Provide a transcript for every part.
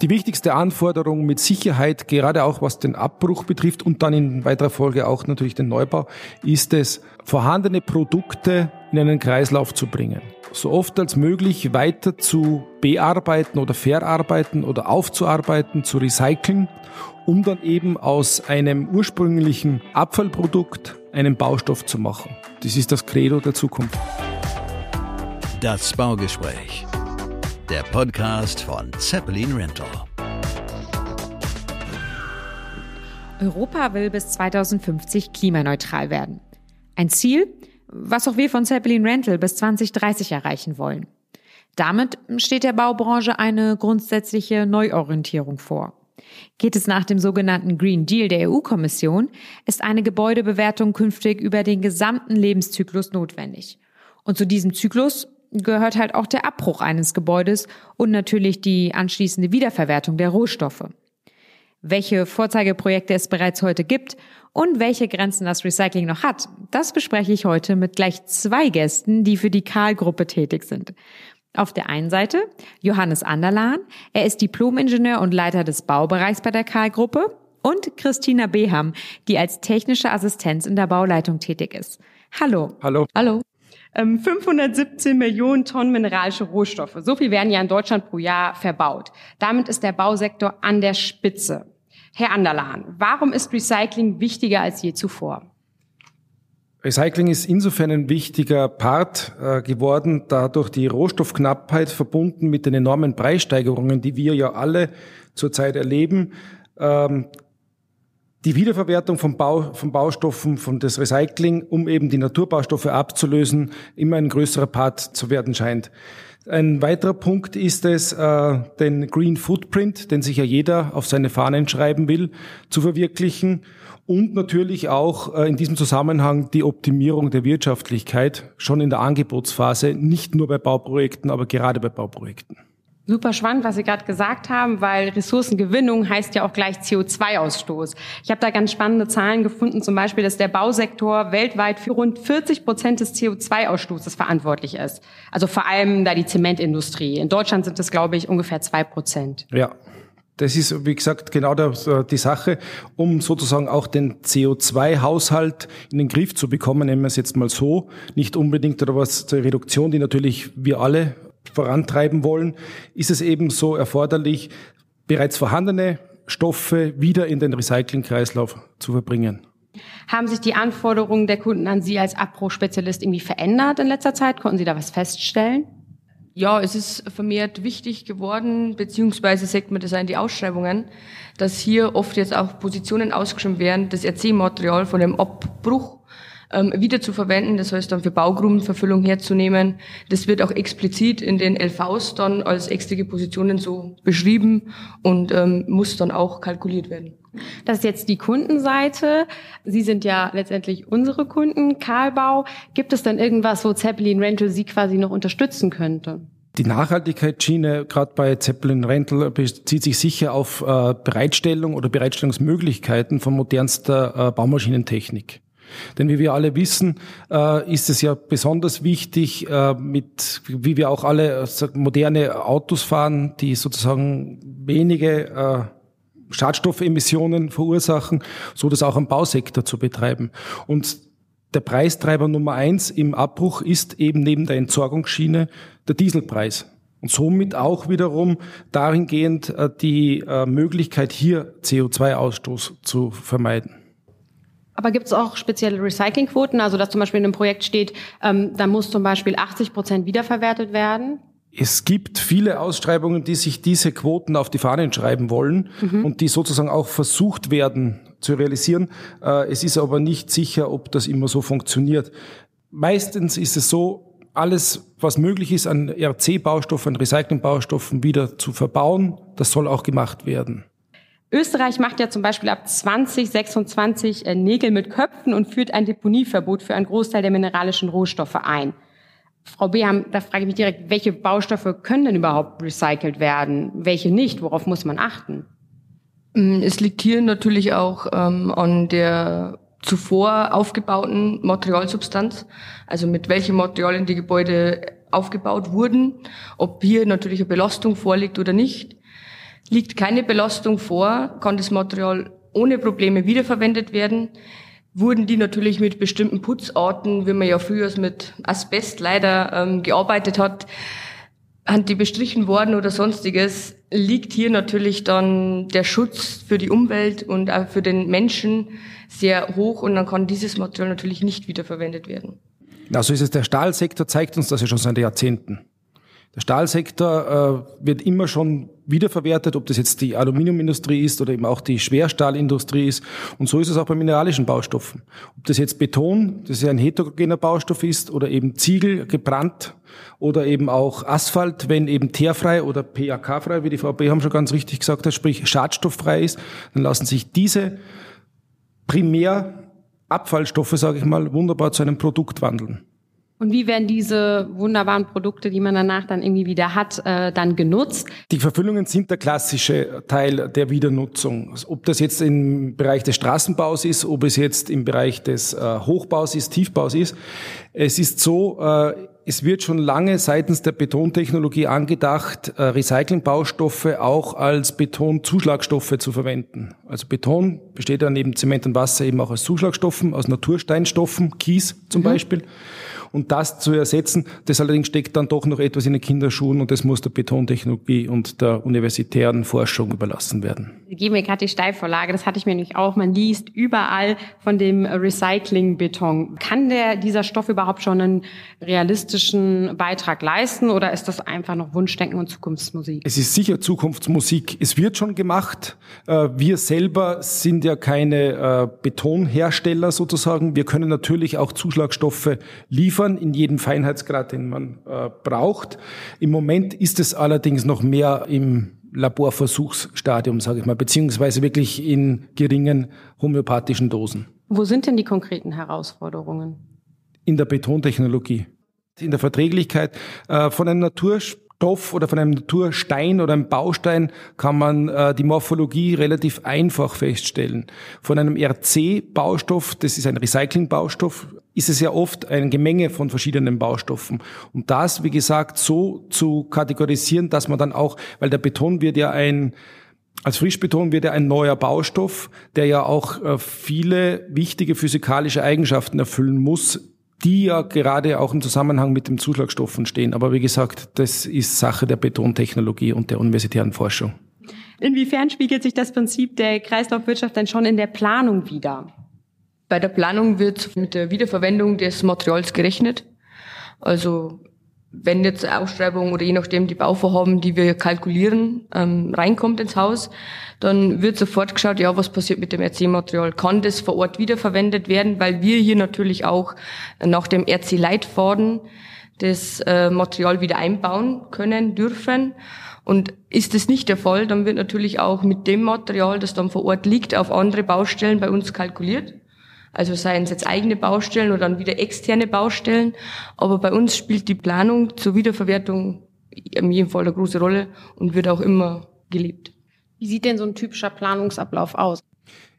Die wichtigste Anforderung mit Sicherheit, gerade auch was den Abbruch betrifft und dann in weiterer Folge auch natürlich den Neubau, ist es, vorhandene Produkte in einen Kreislauf zu bringen. So oft als möglich weiter zu bearbeiten oder verarbeiten oder aufzuarbeiten, zu recyceln, um dann eben aus einem ursprünglichen Abfallprodukt einen Baustoff zu machen. Das ist das Credo der Zukunft. Das Baugespräch der Podcast von Zeppelin Rental. Europa will bis 2050 klimaneutral werden. Ein Ziel, was auch wir von Zeppelin Rental bis 2030 erreichen wollen. Damit steht der Baubranche eine grundsätzliche Neuorientierung vor. Geht es nach dem sogenannten Green Deal der EU-Kommission, ist eine Gebäudebewertung künftig über den gesamten Lebenszyklus notwendig. Und zu diesem Zyklus gehört halt auch der Abbruch eines Gebäudes und natürlich die anschließende Wiederverwertung der Rohstoffe. Welche Vorzeigeprojekte es bereits heute gibt und welche Grenzen das Recycling noch hat, das bespreche ich heute mit gleich zwei Gästen, die für die Karl-Gruppe tätig sind. Auf der einen Seite Johannes Anderlan, er ist Diplomingenieur und Leiter des Baubereichs bei der Karl-Gruppe und Christina Beham, die als technische Assistenz in der Bauleitung tätig ist. Hallo. Hallo. Hallo. 517 ähm, Millionen Tonnen mineralische Rohstoffe. So viel werden ja in Deutschland pro Jahr verbaut. Damit ist der Bausektor an der Spitze. Herr Anderlan, warum ist Recycling wichtiger als je zuvor? Recycling ist insofern ein wichtiger Part äh, geworden, da durch die Rohstoffknappheit verbunden mit den enormen Preissteigerungen, die wir ja alle zurzeit erleben, ähm, die Wiederverwertung von, Bau, von Baustoffen, von das Recycling, um eben die Naturbaustoffe abzulösen, immer ein größerer Part zu werden scheint. Ein weiterer Punkt ist es, äh, den Green Footprint, den sich ja jeder auf seine Fahnen schreiben will, zu verwirklichen und natürlich auch äh, in diesem Zusammenhang die Optimierung der Wirtschaftlichkeit schon in der Angebotsphase, nicht nur bei Bauprojekten, aber gerade bei Bauprojekten. Super spannend, was Sie gerade gesagt haben, weil Ressourcengewinnung heißt ja auch gleich CO2-Ausstoß. Ich habe da ganz spannende Zahlen gefunden, zum Beispiel, dass der Bausektor weltweit für rund 40 Prozent des CO2-Ausstoßes verantwortlich ist. Also vor allem da die Zementindustrie. In Deutschland sind es, glaube ich, ungefähr zwei Prozent. Ja. Das ist, wie gesagt, genau die Sache, um sozusagen auch den CO2-Haushalt in den Griff zu bekommen, nehmen wir es jetzt mal so, nicht unbedingt oder was zur Reduktion, die natürlich wir alle vorantreiben wollen, ist es eben so erforderlich, bereits vorhandene Stoffe wieder in den Recyclingkreislauf zu verbringen. Haben sich die Anforderungen der Kunden an Sie als Abbruchspezialist irgendwie verändert in letzter Zeit? Konnten Sie da was feststellen? Ja, es ist vermehrt wichtig geworden, beziehungsweise sagt man das auch in die Ausschreibungen, dass hier oft jetzt auch Positionen ausgeschrieben werden, das RC-Material von dem Abbruch ähm, wieder zu verwenden, das heißt dann für Baugrundenverfüllung herzunehmen. Das wird auch explizit in den LVs dann als extra Positionen so beschrieben und ähm, muss dann auch kalkuliert werden. Das ist jetzt die Kundenseite. Sie sind ja letztendlich unsere Kunden, Karlbau. Gibt es dann irgendwas, wo Zeppelin Rental Sie quasi noch unterstützen könnte? Die Nachhaltigkeitsschiene, gerade bei Zeppelin Rental, bezieht sich sicher auf äh, Bereitstellung oder Bereitstellungsmöglichkeiten von modernster äh, Baumaschinentechnik. Denn wie wir alle wissen, äh, ist es ja besonders wichtig, äh, mit, wie wir auch alle äh, moderne Autos fahren, die sozusagen wenige Schadstoffemissionen verursachen, so das auch am Bausektor zu betreiben. Und der Preistreiber Nummer eins im Abbruch ist eben neben der Entsorgungsschiene der Dieselpreis. Und somit auch wiederum dahingehend die Möglichkeit, hier CO2-Ausstoß zu vermeiden. Aber gibt es auch spezielle Recyclingquoten, also dass zum Beispiel in einem Projekt steht, ähm, da muss zum Beispiel 80 Prozent wiederverwertet werden? Es gibt viele Ausschreibungen, die sich diese Quoten auf die Fahnen schreiben wollen mhm. und die sozusagen auch versucht werden zu realisieren. Äh, es ist aber nicht sicher, ob das immer so funktioniert. Meistens ist es so, alles, was möglich ist an RC-Baustoffen, Recycling-Baustoffen wieder zu verbauen, das soll auch gemacht werden. Österreich macht ja zum Beispiel ab 2026 äh, Nägel mit Köpfen und führt ein Deponieverbot für einen Großteil der mineralischen Rohstoffe ein. Frau Beham, da frage ich mich direkt, welche Baustoffe können denn überhaupt recycelt werden? Welche nicht? Worauf muss man achten? Mm, es liegt hier natürlich auch ähm, an der zuvor aufgebauten Materialsubstanz, also mit welchen Materialien die Gebäude aufgebaut wurden, ob hier natürlich eine Belastung vorliegt oder nicht. Liegt keine Belastung vor, kann das Material ohne Probleme wiederverwendet werden. Wurden die natürlich mit bestimmten Putzarten, wie man ja früher mit Asbest leider ähm, gearbeitet hat, die bestrichen worden oder sonstiges, liegt hier natürlich dann der Schutz für die Umwelt und auch für den Menschen sehr hoch und dann kann dieses Material natürlich nicht wiederverwendet werden. Also ist es, der Stahlsektor zeigt uns das ja schon seit Jahrzehnten. Der Stahlsektor äh, wird immer schon wiederverwertet, ob das jetzt die Aluminiumindustrie ist oder eben auch die Schwerstahlindustrie ist. Und so ist es auch bei mineralischen Baustoffen. Ob das jetzt Beton, das ja ein heterogener Baustoff ist, oder eben Ziegel gebrannt oder eben auch Asphalt, wenn eben teerfrei oder PAK-frei, wie die Frau Beham schon ganz richtig gesagt hat, sprich schadstofffrei ist, dann lassen sich diese primär Abfallstoffe, sage ich mal, wunderbar zu einem Produkt wandeln. Und wie werden diese wunderbaren Produkte, die man danach dann irgendwie wieder hat, äh, dann genutzt? Die Verfüllungen sind der klassische Teil der Wiedernutzung. Ob das jetzt im Bereich des Straßenbaus ist, ob es jetzt im Bereich des äh, Hochbaus ist, Tiefbaus ist. Es ist so, äh, es wird schon lange seitens der Betontechnologie angedacht, äh, Recyclingbaustoffe auch als Betonzuschlagstoffe zu verwenden. Also Beton besteht ja neben Zement und Wasser eben auch aus Zuschlagstoffen, aus Natursteinstoffen, Kies zum mhm. Beispiel. Und das zu ersetzen, das allerdings steckt dann doch noch etwas in den Kinderschuhen und das muss der Betontechnologie und der universitären Forschung überlassen werden. Sie geben mir gerade die Steilvorlage, das hatte ich mir nämlich auch. Man liest überall von dem Recycling-Beton. Kann der, dieser Stoff überhaupt schon einen realistischen Beitrag leisten oder ist das einfach noch Wunschdenken und Zukunftsmusik? Es ist sicher Zukunftsmusik. Es wird schon gemacht. Äh, wir selber sind ja keine äh, Betonhersteller sozusagen. Wir können natürlich auch Zuschlagstoffe liefern liefern in jedem Feinheitsgrad, den man äh, braucht. Im Moment ist es allerdings noch mehr im Laborversuchsstadium, sage ich mal, beziehungsweise wirklich in geringen homöopathischen Dosen. Wo sind denn die konkreten Herausforderungen? In der Betontechnologie, in der Verträglichkeit äh, von einem Naturstoff Stoff oder von einem Naturstein oder einem Baustein kann man äh, die Morphologie relativ einfach feststellen. Von einem RC-Baustoff, das ist ein Recycling-Baustoff, ist es ja oft ein Gemenge von verschiedenen Baustoffen. Und das, wie gesagt, so zu kategorisieren, dass man dann auch, weil der Beton wird ja ein als Frischbeton wird er ein neuer Baustoff, der ja auch äh, viele wichtige physikalische Eigenschaften erfüllen muss, die ja gerade auch im Zusammenhang mit dem Zuschlagstoffen stehen. Aber wie gesagt, das ist Sache der Betontechnologie und der universitären Forschung. Inwiefern spiegelt sich das Prinzip der Kreislaufwirtschaft denn schon in der Planung wieder? Bei der Planung wird mit der Wiederverwendung des Materials gerechnet. Also wenn jetzt Ausschreibung oder je nachdem die Bauvorhaben, die wir kalkulieren, ähm, reinkommt ins Haus, dann wird sofort geschaut, ja, was passiert mit dem RC-Material? Kann das vor Ort wiederverwendet werden? Weil wir hier natürlich auch nach dem RC-Leitfaden das äh, Material wieder einbauen können, dürfen. Und ist das nicht der Fall, dann wird natürlich auch mit dem Material, das dann vor Ort liegt, auf andere Baustellen bei uns kalkuliert. Also seien es jetzt eigene Baustellen oder dann wieder externe Baustellen. Aber bei uns spielt die Planung zur Wiederverwertung in jedem Fall eine große Rolle und wird auch immer gelebt. Wie sieht denn so ein typischer Planungsablauf aus?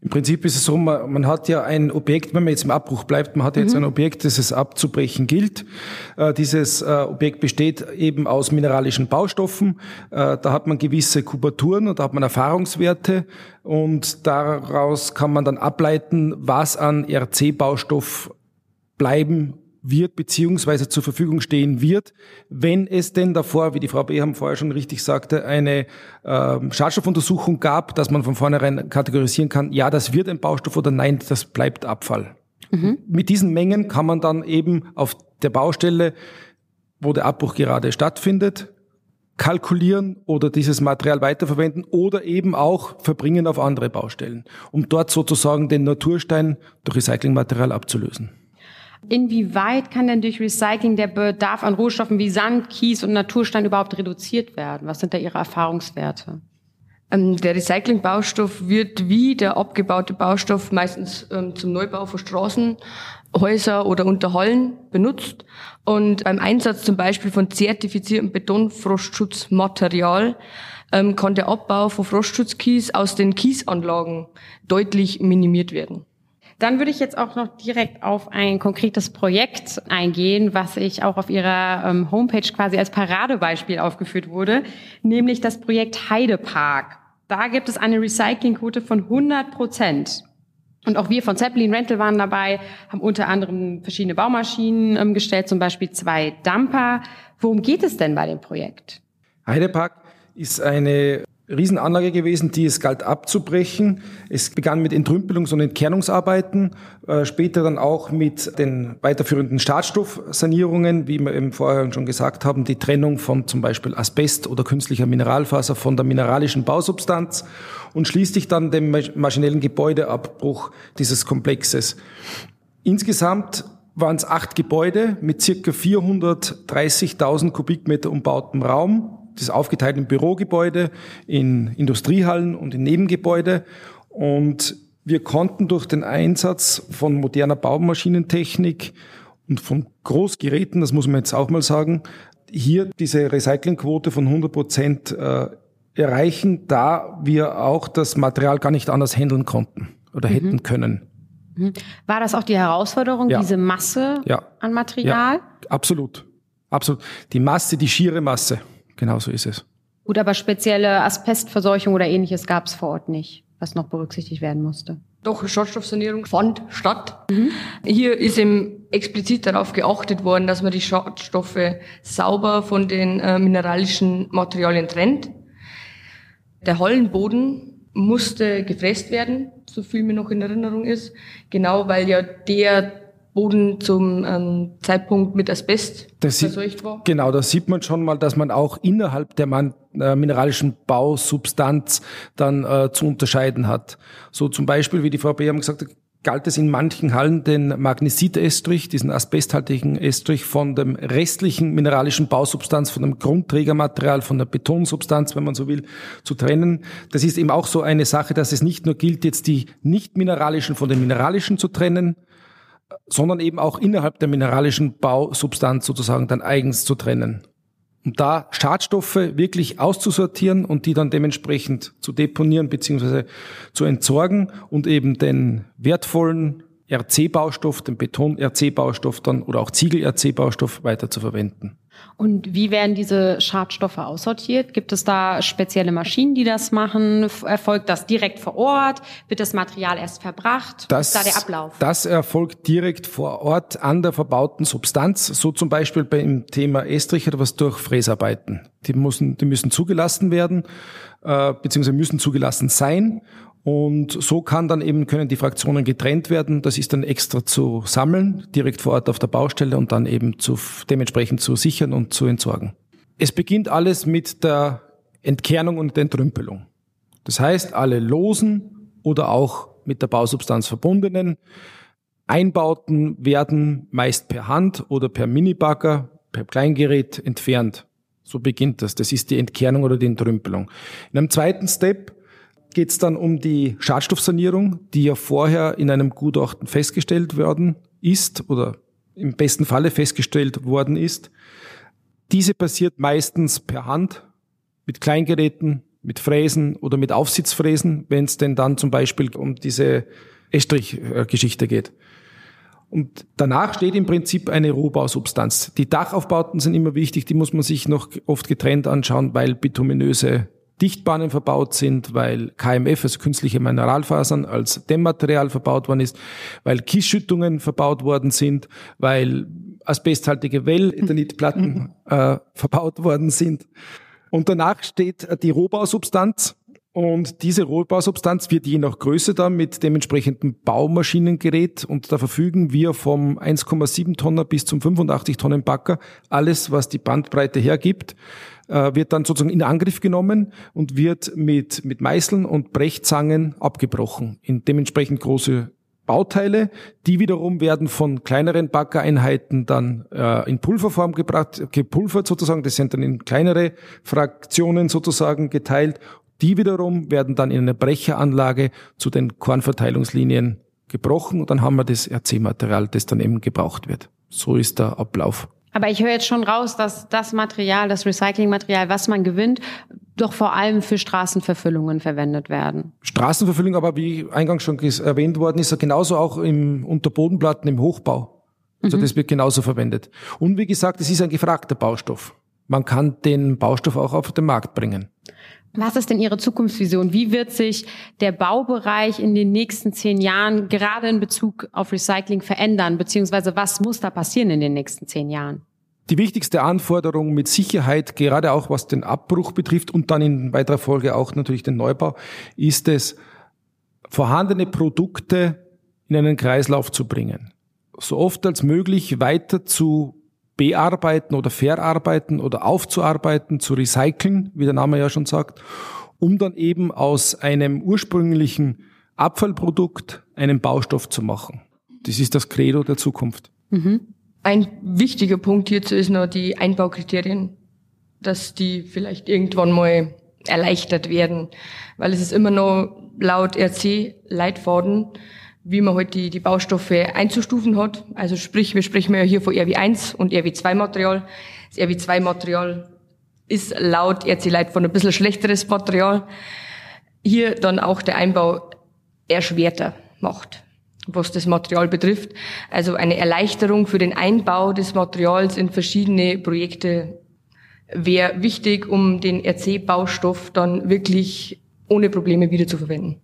Im Prinzip ist es so, man, man, hat ja ein Objekt, wenn man jetzt im Abbruch bleibt, man hat jetzt mhm. ein Objekt, das es abzubrechen gilt. Äh, dieses äh, Objekt besteht eben aus mineralischen Baustoffen. Äh, da hat man gewisse Kubaturen und da hat man Erfahrungswerte und daraus kann man dann ableiten, was an RC-Baustoff bleiben wird beziehungsweise zur Verfügung stehen wird, wenn es denn davor, wie die Frau Beham vorher schon richtig sagte, eine äh, Schadstoffuntersuchung gab, dass man von vornherein kategorisieren kann, ja, das wird ein Baustoff oder nein, das bleibt Abfall. Mhm. Mit diesen Mengen kann man dann eben auf der Baustelle, wo der Abbruch gerade stattfindet, kalkulieren oder dieses Material weiterverwenden oder eben auch verbringen auf andere Baustellen, um dort sozusagen den Naturstein durch Recyclingmaterial abzulösen. Inwieweit kann denn durch Recycling der Bedarf an Rohstoffen wie Sand, Kies und Naturstein überhaupt reduziert werden? Was sind da Ihre Erfahrungswerte? Ähm, der Recyclingbaustoff wird wie der abgebaute Baustoff meistens ähm, zum Neubau von Straßen, Häuser oder Unterhallen benutzt. Und beim Einsatz zum Beispiel von zertifiziertem Betonfrostschutzmaterial ähm, kann der Abbau von Frostschutzkies aus den Kiesanlagen deutlich minimiert werden. Dann würde ich jetzt auch noch direkt auf ein konkretes Projekt eingehen, was ich auch auf Ihrer ähm, Homepage quasi als Paradebeispiel aufgeführt wurde, nämlich das Projekt Heidepark. Da gibt es eine Recyclingquote von 100 Prozent. Und auch wir von Zeppelin Rental waren dabei, haben unter anderem verschiedene Baumaschinen ähm, gestellt, zum Beispiel zwei Dumper. Worum geht es denn bei dem Projekt? Heidepark ist eine Riesenanlage gewesen, die es galt abzubrechen. Es begann mit Entrümpelungs- und Entkernungsarbeiten, äh, später dann auch mit den weiterführenden Schadstoffsanierungen, wie wir eben vorher schon gesagt haben, die Trennung von zum Beispiel Asbest oder künstlicher Mineralfaser von der mineralischen Bausubstanz und schließlich dann dem maschinellen Gebäudeabbruch dieses Komplexes. Insgesamt waren es acht Gebäude mit circa 430.000 Kubikmeter umbautem Raum das ist aufgeteilt in Bürogebäude, in Industriehallen und in Nebengebäude. Und wir konnten durch den Einsatz von moderner Baumaschinentechnik und von Großgeräten, das muss man jetzt auch mal sagen, hier diese Recyclingquote von 100 Prozent äh, erreichen, da wir auch das Material gar nicht anders handeln konnten oder mhm. hätten können. Mhm. War das auch die Herausforderung, ja. diese Masse ja. an Material? Ja, absolut. Absolut. Die Masse, die schiere Masse. Genau so ist es. Gut, aber spezielle Asbestverseuchung oder ähnliches gab es vor Ort nicht, was noch berücksichtigt werden musste. Doch, Schadstoffsanierung fand statt. Mhm. Hier ist eben explizit darauf geachtet worden, dass man die Schadstoffe sauber von den äh, mineralischen Materialien trennt. Der Hallenboden musste gefräst werden, so viel mir noch in Erinnerung ist. Genau, weil ja der Boden zum ähm, Zeitpunkt mit Asbest das verseucht war? Genau, da sieht man schon mal, dass man auch innerhalb der man, äh, mineralischen Bausubstanz dann äh, zu unterscheiden hat. So zum Beispiel, wie die Frau Beam gesagt hat, galt es in manchen Hallen den Magnesit-Estrich, diesen asbesthaltigen Estrich von dem restlichen mineralischen Bausubstanz, von dem Grundträgermaterial, von der Betonsubstanz, wenn man so will, zu trennen. Das ist eben auch so eine Sache, dass es nicht nur gilt, jetzt die nicht mineralischen von den mineralischen zu trennen, sondern eben auch innerhalb der mineralischen Bausubstanz sozusagen dann eigens zu trennen. Um da Schadstoffe wirklich auszusortieren und die dann dementsprechend zu deponieren bzw. zu entsorgen und eben den wertvollen RC-Baustoff, den Beton-RC-Baustoff dann oder auch Ziegel-RC-Baustoff weiter zu verwenden. Und wie werden diese Schadstoffe aussortiert? Gibt es da spezielle Maschinen, die das machen? Erfolgt das direkt vor Ort? Wird das Material erst verbracht? Das, ist da der Ablauf? Das erfolgt direkt vor Ort an der verbauten Substanz. So zum Beispiel beim Thema Estrich oder was durch Fräsarbeiten. Die müssen, die müssen zugelassen werden, äh, beziehungsweise müssen zugelassen sein. Und so kann dann eben, können die Fraktionen getrennt werden. Das ist dann extra zu sammeln, direkt vor Ort auf der Baustelle und dann eben zu, dementsprechend zu sichern und zu entsorgen. Es beginnt alles mit der Entkernung und Entrümpelung. Das heißt, alle losen oder auch mit der Bausubstanz verbundenen Einbauten werden meist per Hand oder per Minibagger, per Kleingerät entfernt. So beginnt das. Das ist die Entkernung oder die Entrümpelung. In einem zweiten Step geht es dann um die Schadstoffsanierung, die ja vorher in einem Gutachten festgestellt worden ist oder im besten Falle festgestellt worden ist. Diese passiert meistens per Hand mit Kleingeräten, mit Fräsen oder mit Aufsitzfräsen, wenn es denn dann zum Beispiel um diese Estrich-Geschichte geht. Und danach steht im Prinzip eine Rohbausubstanz. Die Dachaufbauten sind immer wichtig, die muss man sich noch oft getrennt anschauen, weil bituminöse Dichtbahnen verbaut sind, weil KMF, also künstliche Mineralfasern, als Dämmmaterial verbaut worden ist, weil Kiesschüttungen verbaut worden sind, weil asbesthaltige Well-Ethanitplatten äh, verbaut worden sind. Und danach steht die Rohbausubstanz. Und diese Rohbausubstanz wird je nach Größe dann mit dementsprechendem Baumaschinengerät und da verfügen wir vom 1,7 Tonner bis zum 85 Tonnen Backer alles, was die Bandbreite hergibt, äh, wird dann sozusagen in Angriff genommen und wird mit, mit Meißeln und Brechzangen abgebrochen in dementsprechend große Bauteile, die wiederum werden von kleineren Backereinheiten dann äh, in Pulverform gebracht, gepulvert sozusagen, das sind dann in kleinere Fraktionen sozusagen geteilt. Die wiederum werden dann in einer Brecheranlage zu den Kornverteilungslinien gebrochen und dann haben wir das RC-Material, das dann eben gebraucht wird. So ist der Ablauf. Aber ich höre jetzt schon raus, dass das Material, das Recyclingmaterial, was man gewinnt, doch vor allem für Straßenverfüllungen verwendet werden. Straßenverfüllung, aber wie eingangs schon erwähnt worden ist, genauso auch im Unterbodenplatten im Hochbau. Also mhm. das wird genauso verwendet. Und wie gesagt, es ist ein gefragter Baustoff. Man kann den Baustoff auch auf den Markt bringen. Was ist denn Ihre Zukunftsvision? Wie wird sich der Baubereich in den nächsten zehn Jahren gerade in Bezug auf Recycling verändern? Beziehungsweise was muss da passieren in den nächsten zehn Jahren? Die wichtigste Anforderung mit Sicherheit, gerade auch was den Abbruch betrifft und dann in weiterer Folge auch natürlich den Neubau, ist es, vorhandene Produkte in einen Kreislauf zu bringen. So oft als möglich weiter zu bearbeiten oder verarbeiten oder aufzuarbeiten, zu recyceln, wie der Name ja schon sagt, um dann eben aus einem ursprünglichen Abfallprodukt einen Baustoff zu machen. Das ist das Credo der Zukunft. Mhm. Ein wichtiger Punkt hierzu ist noch die Einbaukriterien, dass die vielleicht irgendwann mal erleichtert werden, weil es ist immer noch laut RC Leitfaden wie man halt die, die Baustoffe einzustufen hat. Also sprich, wir sprechen ja hier von RW1 und RW2-Material. Das RW2-Material ist laut RC von ein bisschen schlechteres Material. Hier dann auch der Einbau erschwerter macht, was das Material betrifft. Also eine Erleichterung für den Einbau des Materials in verschiedene Projekte wäre wichtig, um den RC-Baustoff dann wirklich ohne Probleme wieder zu verwenden.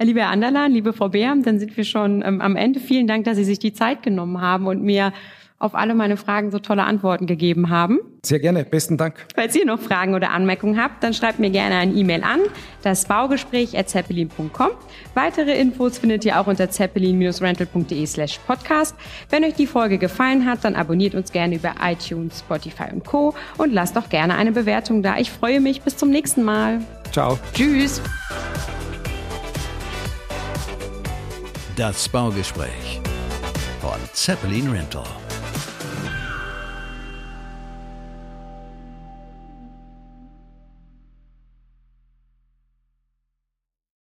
Liebe Herr Anderlan, liebe Frau Beer, dann sind wir schon ähm, am Ende. Vielen Dank, dass Sie sich die Zeit genommen haben und mir auf alle meine Fragen so tolle Antworten gegeben haben. Sehr gerne, besten Dank. Falls ihr noch Fragen oder Anmerkungen habt, dann schreibt mir gerne ein E-Mail an, das Baugespräch at zeppelin.com. Weitere Infos findet ihr auch unter zeppelin-rental.de slash podcast. Wenn euch die Folge gefallen hat, dann abonniert uns gerne über iTunes, Spotify und Co. und lasst auch gerne eine Bewertung da. Ich freue mich. Bis zum nächsten Mal. Ciao. Tschüss. Das Baugespräch von Zeppelin Rental.